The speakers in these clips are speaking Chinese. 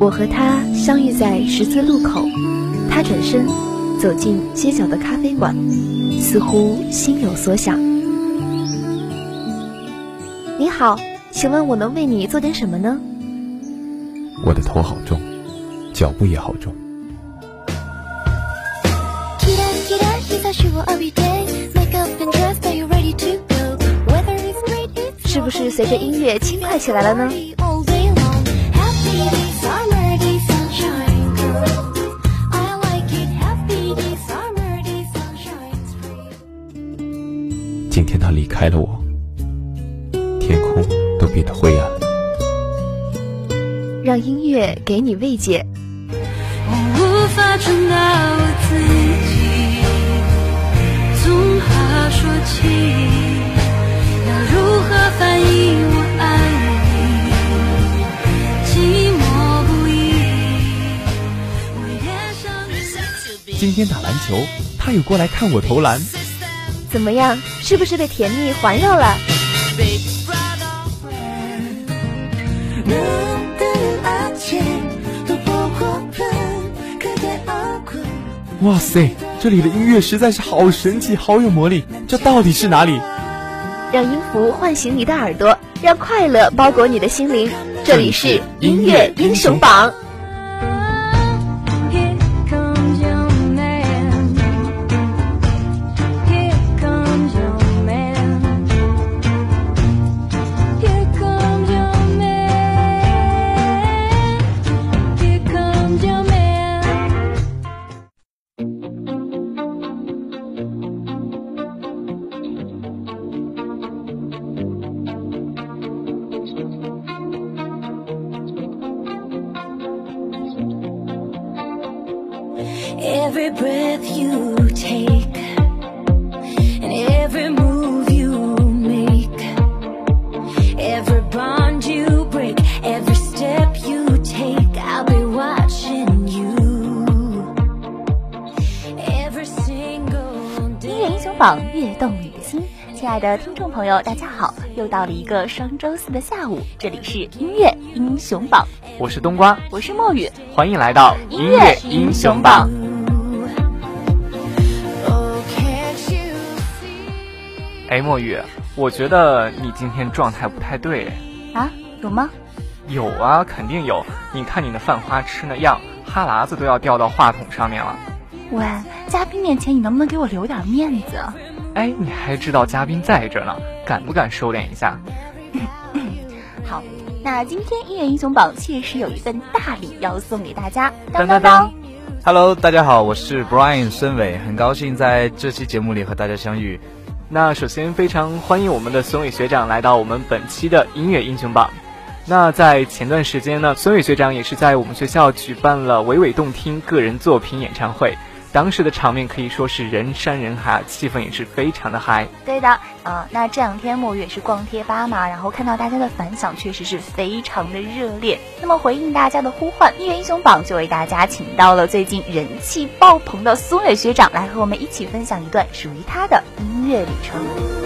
我和他相遇在十字路口，他转身走进街角的咖啡馆，似乎心有所想。你好，请问我能为你做点什么呢？我的头好重，脚步也好重。是不是随着音乐轻快起来了呢？开了我，天空都变得灰暗了。让音乐给你慰藉。我无法传达我自己，从何说起？要如何反应？我爱你，寂寞不已。我也想今天打篮球，他有过来看我投篮。怎么样？是不是被甜蜜环绕了？哇塞，这里的音乐实在是好神奇，好有魔力。这到底是哪里？让音符唤醒你的耳朵，让快乐包裹你的心灵。这里是音乐英雄榜。榜亲爱的听众朋友，大家好！又到了一个双周四的下午，这里是音乐英雄榜，我是冬瓜，我是墨雨，欢迎来到音乐英雄榜。哎，墨雨，我觉得你今天状态不太对啊？有吗？有啊，肯定有。你看你的犯花痴那样，哈喇子都要掉到话筒上面了。喂，嘉宾面前你能不能给我留点面子？哎，你还知道嘉宾在这呢，敢不敢收敛一下？好，那今天音乐英雄榜确实有一份大礼要送给大家。当当当，Hello，大家好，我是 Brian 孙伟，很高兴在这期节目里和大家相遇。那首先非常欢迎我们的孙伟学长来到我们本期的音乐英雄榜。那在前段时间呢，孙伟学长也是在我们学校举办了娓娓动听个人作品演唱会。当时的场面可以说是人山人海，气氛也是非常的嗨。对的，呃，那这两天墨月是逛贴吧嘛，然后看到大家的反响确实是非常的热烈。那么回应大家的呼唤，音乐英雄榜就为大家请到了最近人气爆棚的苏磊学长，来和我们一起分享一段属于他的音乐旅程。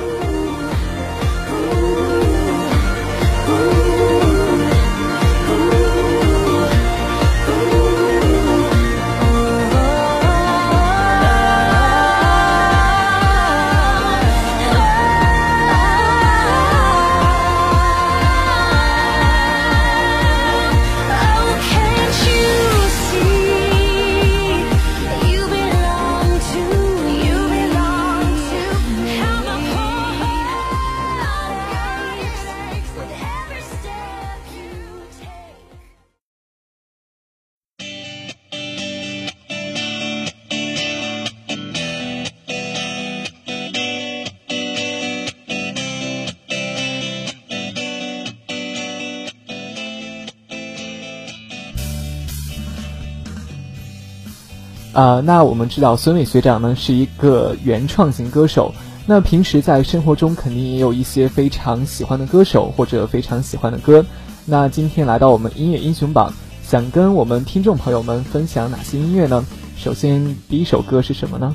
啊，那我们知道孙伟学长呢是一个原创型歌手，那平时在生活中肯定也有一些非常喜欢的歌手或者非常喜欢的歌。那今天来到我们音乐英雄榜，想跟我们听众朋友们分享哪些音乐呢？首先第一首歌是什么呢？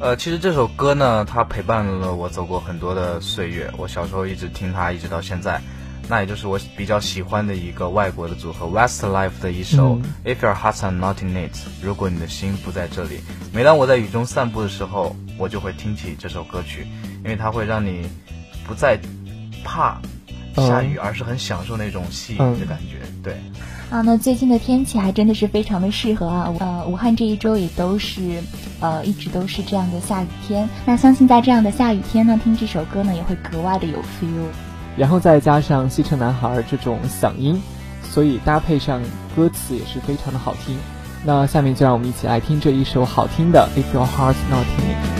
呃，其实这首歌呢，它陪伴了我走过很多的岁月，我小时候一直听它，一直到现在。那也就是我比较喜欢的一个外国的组合 Westlife 的一首嗯 If Your Heart's Not in It，如果你的心不在这里。每当我在雨中散步的时候，我就会听起这首歌曲，因为它会让你不再怕下雨，而是很享受那种细雨的感觉。对。啊，那最近的天气还真的是非常的适合啊！呃，武汉这一周也都是，呃，一直都是这样的下雨天。那相信在这样的下雨天呢，听这首歌呢也会格外的有 feel。然后再加上西城男孩这种嗓音，所以搭配上歌词也是非常的好听。那下面就让我们一起来听这一首好听的《If Your Heart's Not in It》。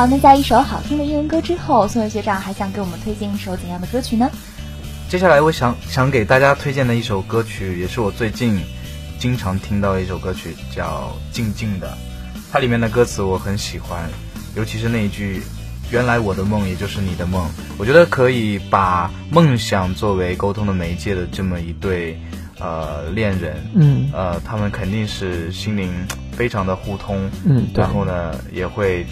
好，那在一首好听的英文歌之后，宋伟学长还想给我们推荐一首怎样的歌曲呢？接下来我想想给大家推荐的一首歌曲，也是我最近经常听到的一首歌曲，叫《静静的》。它里面的歌词我很喜欢，尤其是那一句“原来我的梦也就是你的梦”，我觉得可以把梦想作为沟通的媒介的这么一对呃恋人，嗯呃，他们肯定是心灵非常的互通，嗯，然后呢也会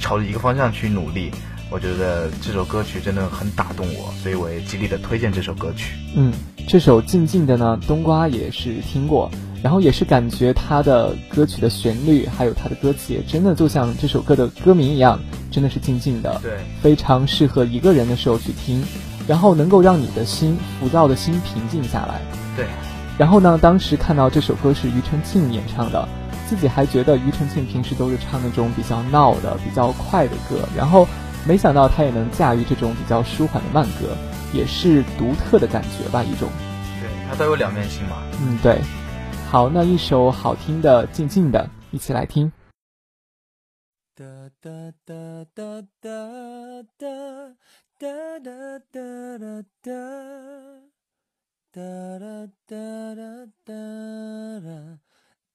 朝着一个方向去努力。我觉得这首歌曲真的很打动我，所以我也极力的推荐这首歌曲。嗯，这首《静静的》呢，冬瓜也是听过，然后也是感觉它的歌曲的旋律，还有它的歌词，也真的就像这首歌的歌名一样，真的是静静的，对，非常适合一个人的时候去听，然后能够让你的心浮躁的心平静下来。对，然后呢，当时看到这首歌是庾澄庆演唱的，自己还觉得庾澄庆平时都是唱那种比较闹的、比较快的歌，然后没想到他也能驾驭这种比较舒缓的慢歌，也是独特的感觉吧，一种。对，它都有两面性嘛。嗯，对。好，那一首好听的《静静的》，一起来听。哒哒哒哒哒哒哒哒哒哒哒哒哒哒哒哒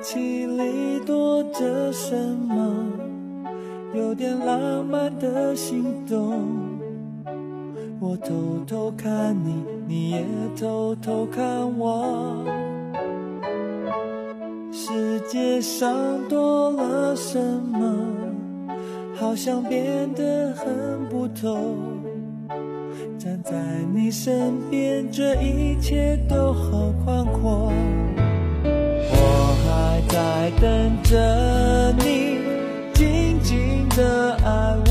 空气里躲着什么？有点浪漫的心动。我偷偷看你，你也偷偷看我。世界上多了什么？好像变得很不同。站在你身边，这一切都好宽阔。在等着你，静静的爱我。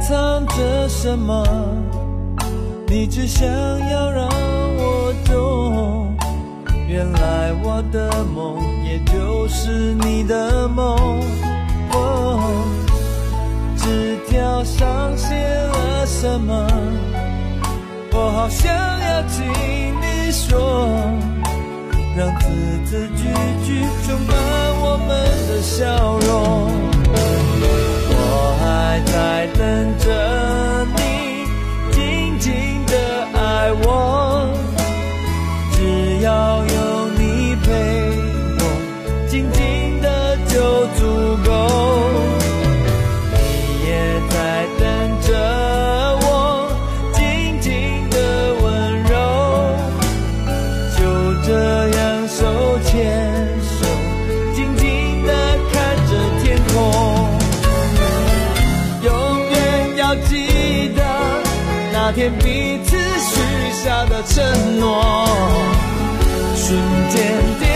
藏着什么？你只想要让我懂。原来我的梦也就是你的梦。哦，纸条上写了什么？我好想要听你说，让字字句句充满我们的笑容。还在等着你，静静的爱我。那天彼此许下的承诺，瞬间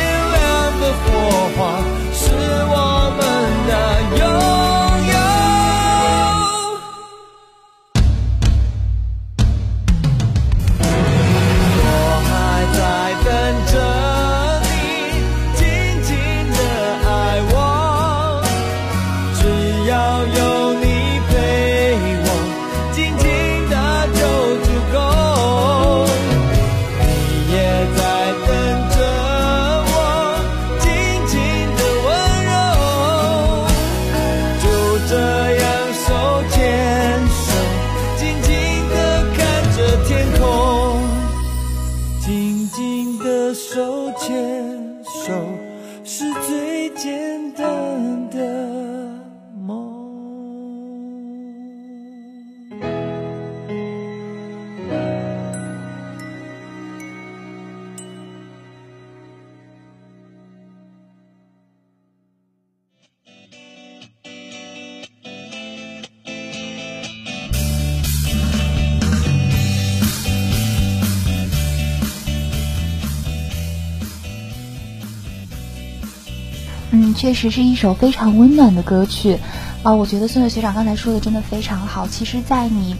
确实是一首非常温暖的歌曲啊！我觉得孙伟学长刚才说的真的非常好。其实，在你，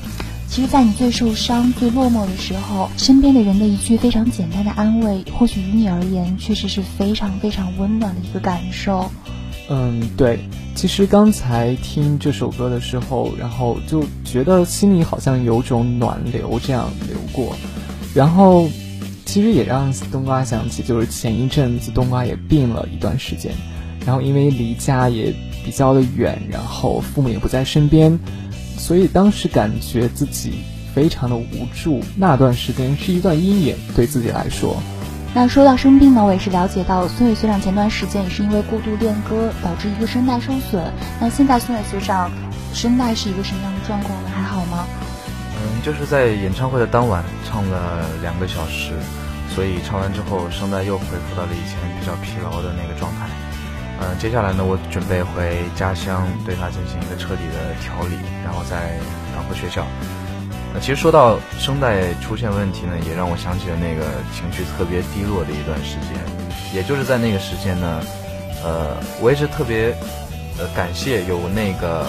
其实，在你最受伤、最落寞的时候，身边的人的一句非常简单的安慰，或许于你而言，确实是非常非常温暖的一个感受。嗯，对。其实刚才听这首歌的时候，然后就觉得心里好像有种暖流这样流过，然后其实也让冬瓜想起，就是前一阵子冬瓜也病了一段时间。然后因为离家也比较的远，然后父母也不在身边，所以当时感觉自己非常的无助。那段时间是一段阴影，对自己来说。那说到生病呢，我也是了解到孙伟学长前段时间也是因为过度练歌导致一个声带受损。那现在孙伟学长声带是一个什么样的状况呢？还好吗？嗯，就是在演唱会的当晚唱了两个小时，所以唱完之后声带又恢复到了以前比较疲劳的那个状态。嗯，接下来呢，我准备回家乡，对他进行一个彻底的调理，然后再赶回学校。那其实说到声带出现问题呢，也让我想起了那个情绪特别低落的一段时间。也就是在那个时间呢，呃，我也是特别呃感谢有那个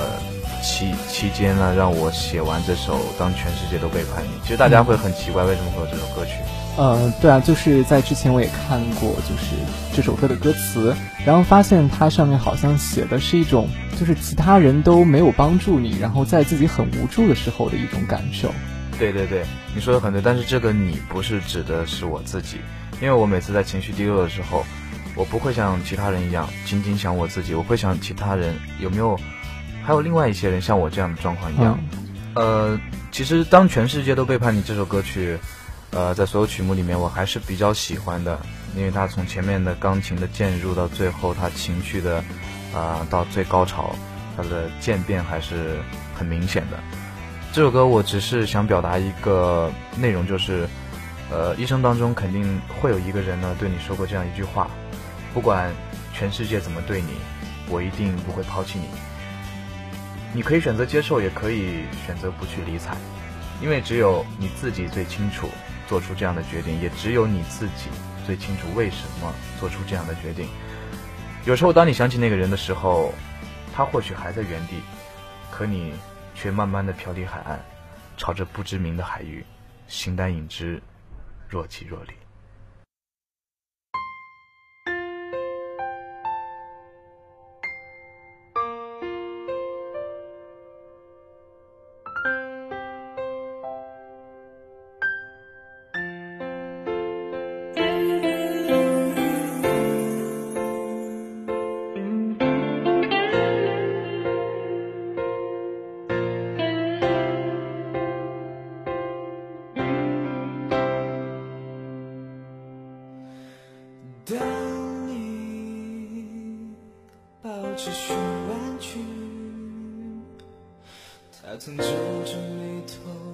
期期间呢，让我写完这首《当全世界都背叛你》。其实大家会很奇怪，为什么会有这首歌曲？呃，对啊，就是在之前我也看过，就是这首歌的歌词，然后发现它上面好像写的是一种，就是其他人都没有帮助你，然后在自己很无助的时候的一种感受。对对对，你说的很对，但是这个你不是指的是我自己，因为我每次在情绪低落的时候，我不会像其他人一样仅仅想我自己，我会想其他人有没有，还有另外一些人像我这样的状况一样。呃，其实当全世界都背叛你这首歌曲。呃，在所有曲目里面，我还是比较喜欢的，因为它从前面的钢琴的渐入到最后，它情绪的，啊，到最高潮，它的渐变还是很明显的。这首歌我只是想表达一个内容，就是，呃，一生当中肯定会有一个人呢对你说过这样一句话，不管全世界怎么对你，我一定不会抛弃你。你可以选择接受，也可以选择不去理睬，因为只有你自己最清楚。做出这样的决定，也只有你自己最清楚为什么做出这样的决定。有时候，当你想起那个人的时候，他或许还在原地，可你却慢慢的飘离海岸，朝着不知名的海域，形单影只，若即若离。当你抱着熊玩具，他曾皱着眉头。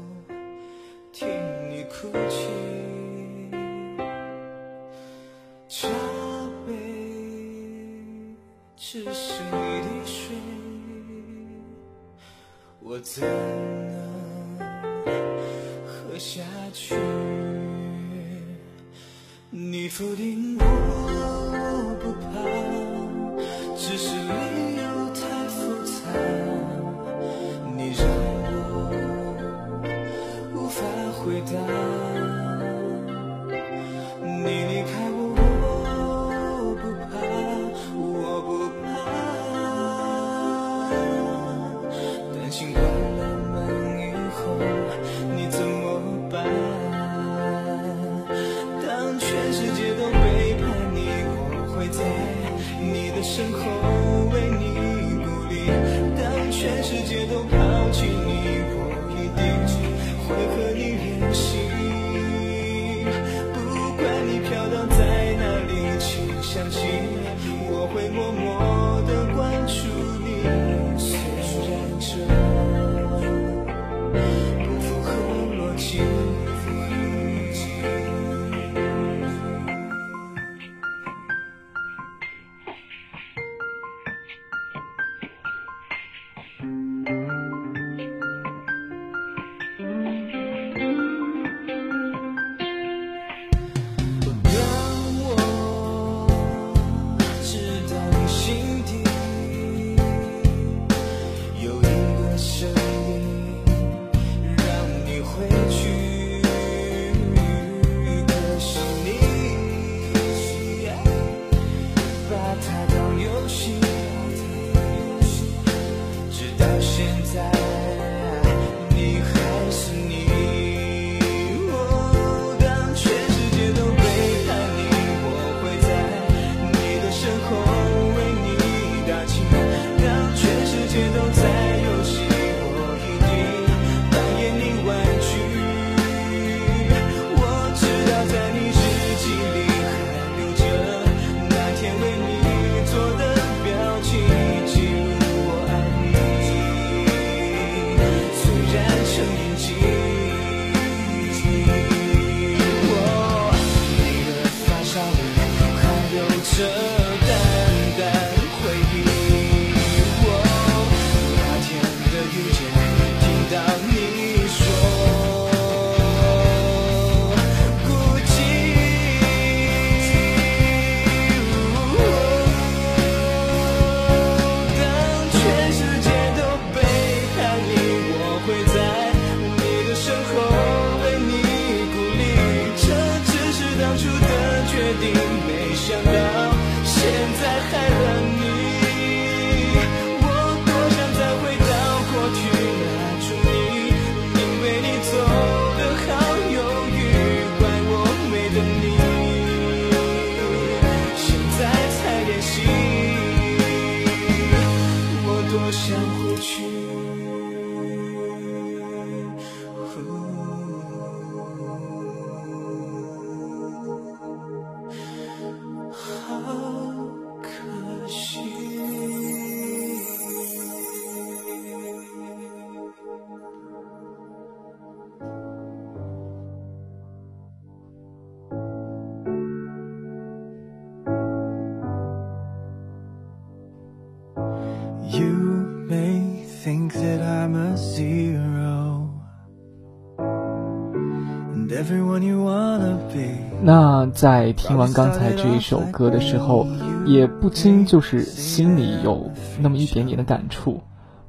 在听完刚才这一首歌的时候，也不禁就是心里有那么一点点的感触。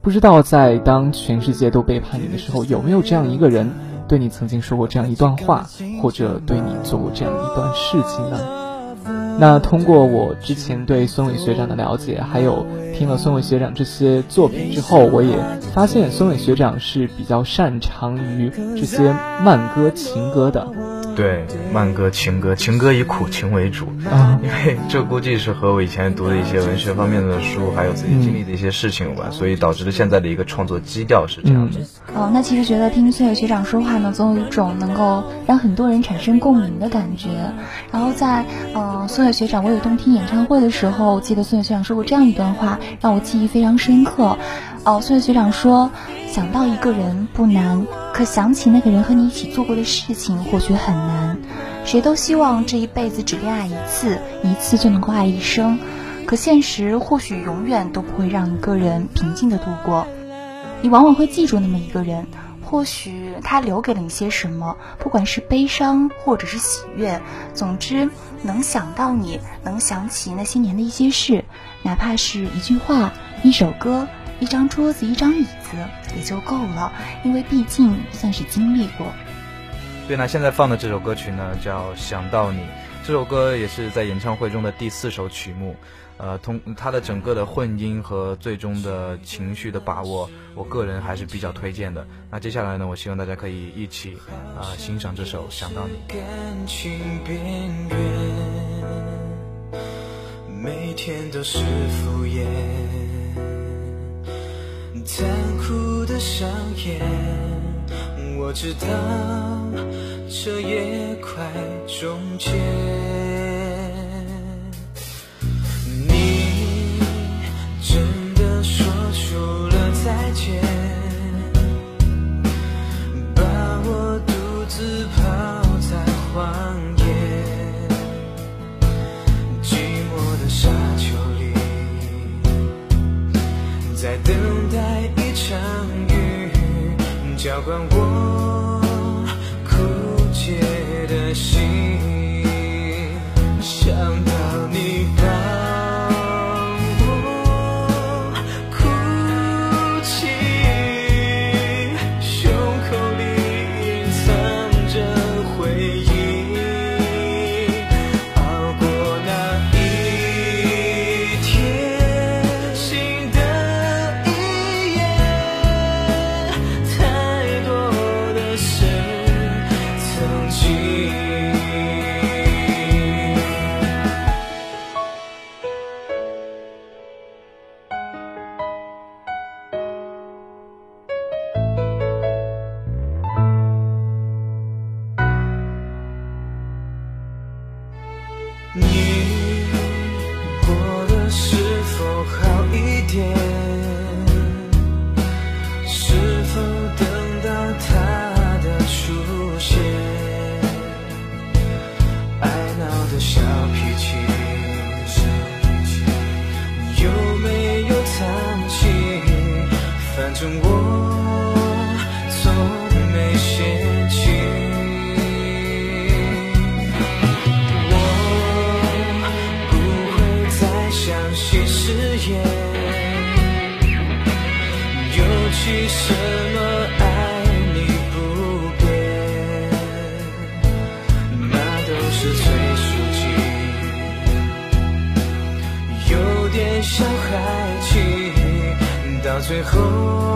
不知道在当全世界都背叛你的时候，有没有这样一个人对你曾经说过这样一段话，或者对你做过这样一段事情呢？那通过我之前对孙伟学长的了解，还有听了孙伟学长这些作品之后，我也发现孙伟学长是比较擅长于这些慢歌、情歌的。对，慢歌、情歌，情歌以苦情为主，啊因为这估计是和我以前读的一些文学方面的书，还有自己经历的一些事情有关，所以导致了现在的一个创作基调是这样的。哦，那其实觉得听孙伟学长说话呢，总有一种能够让很多人产生共鸣的感觉。然后在呃孙伟学长我有动听演唱会的时候，记得孙伟学长说过这样一段话，让我记忆非常深刻。哦，孙伟学长说，想到一个人不难，可想起那个人和你一起做过的事情，或许很难。谁都希望这一辈子只恋爱一次，一次就能够爱一生。可现实或许永远都不会让一个人平静的度过。你往往会记住那么一个人，或许他留给了你些什么，不管是悲伤或者是喜悦，总之能想到你，能想起那些年的一些事，哪怕是一句话、一首歌、一张桌子、一张椅子，也就够了，因为毕竟算是经历过。对，那现在放的这首歌曲呢，叫《想到你》。这首歌也是在演唱会中的第四首曲目，呃，通它的整个的混音和最终的情绪的把握，我个人还是比较推荐的。那接下来呢，我希望大家可以一起啊、欣赏这首《想到你》。感情边缘，每天都是敷衍，残酷的上演，我知道这也快终结。你真的说出了再见。把我独自抛在荒野，寂寞的沙丘里，在等待一场雨，浇灌到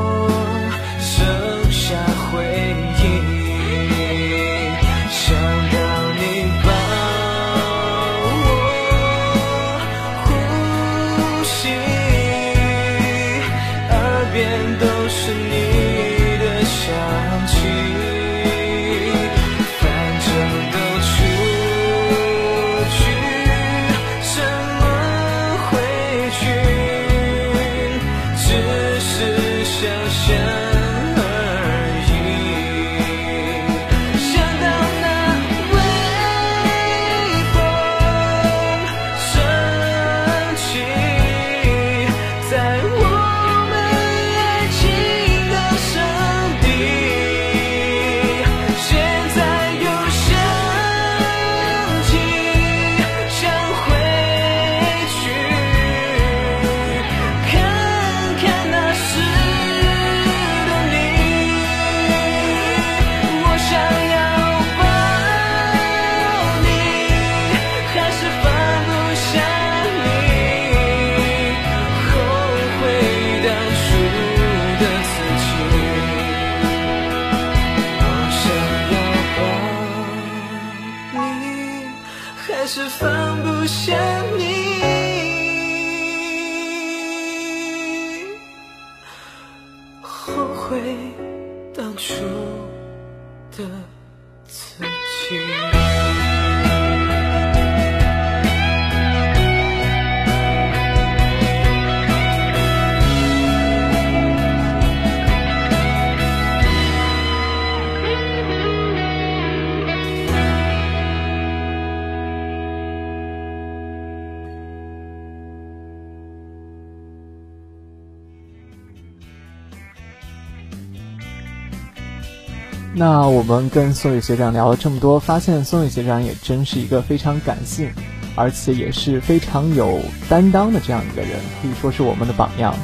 那我们跟宋宇学长聊了这么多，发现宋宇学长也真是一个非常感性，而且也是非常有担当的这样一个人，可以说是我们的榜样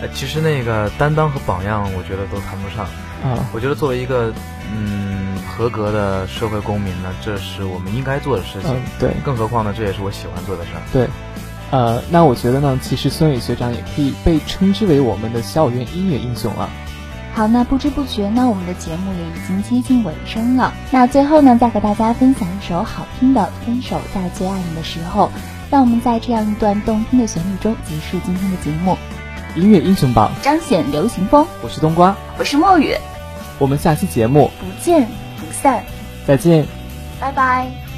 呃，其实那个担当和榜样，我觉得都谈不上。啊。我觉得作为一个嗯合格的社会公民呢，这是我们应该做的事情。嗯，对更何况呢，这也是我喜欢做的事儿。对，呃，那我觉得呢，其实孙伟学长也可以被称之为我们的校园音乐英雄了。好，那不知不觉呢，我们的节目也已经接近尾声了。那最后呢，再和大家分享一首好听的《分手在最爱你的时候》，让我们在这样一段动听的旋律中结束今天的节目。音乐英雄榜，彰显流行风，我是冬瓜，我是墨雨，我们下期节目不见不散，再见。拜拜。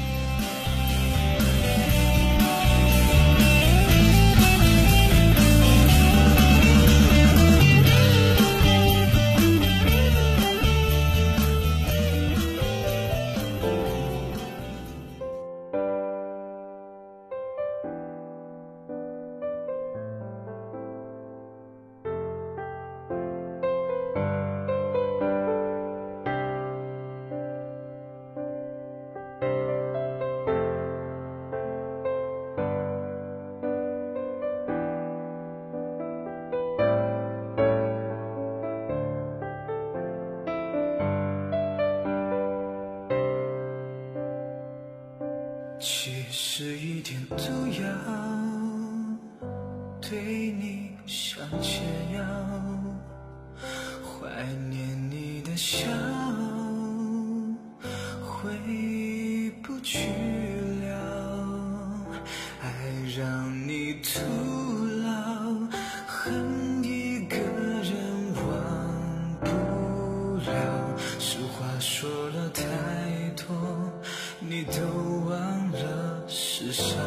你都忘了世上。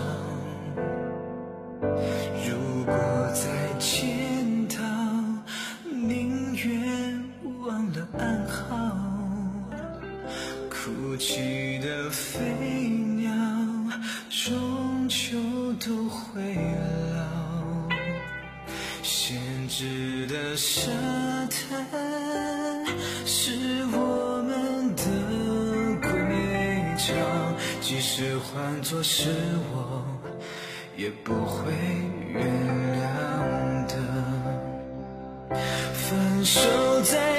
如果再见到，宁愿忘了暗号。哭泣的飞鸟，终究都会老。闲置的伤换作是我，也不会原谅的。分手在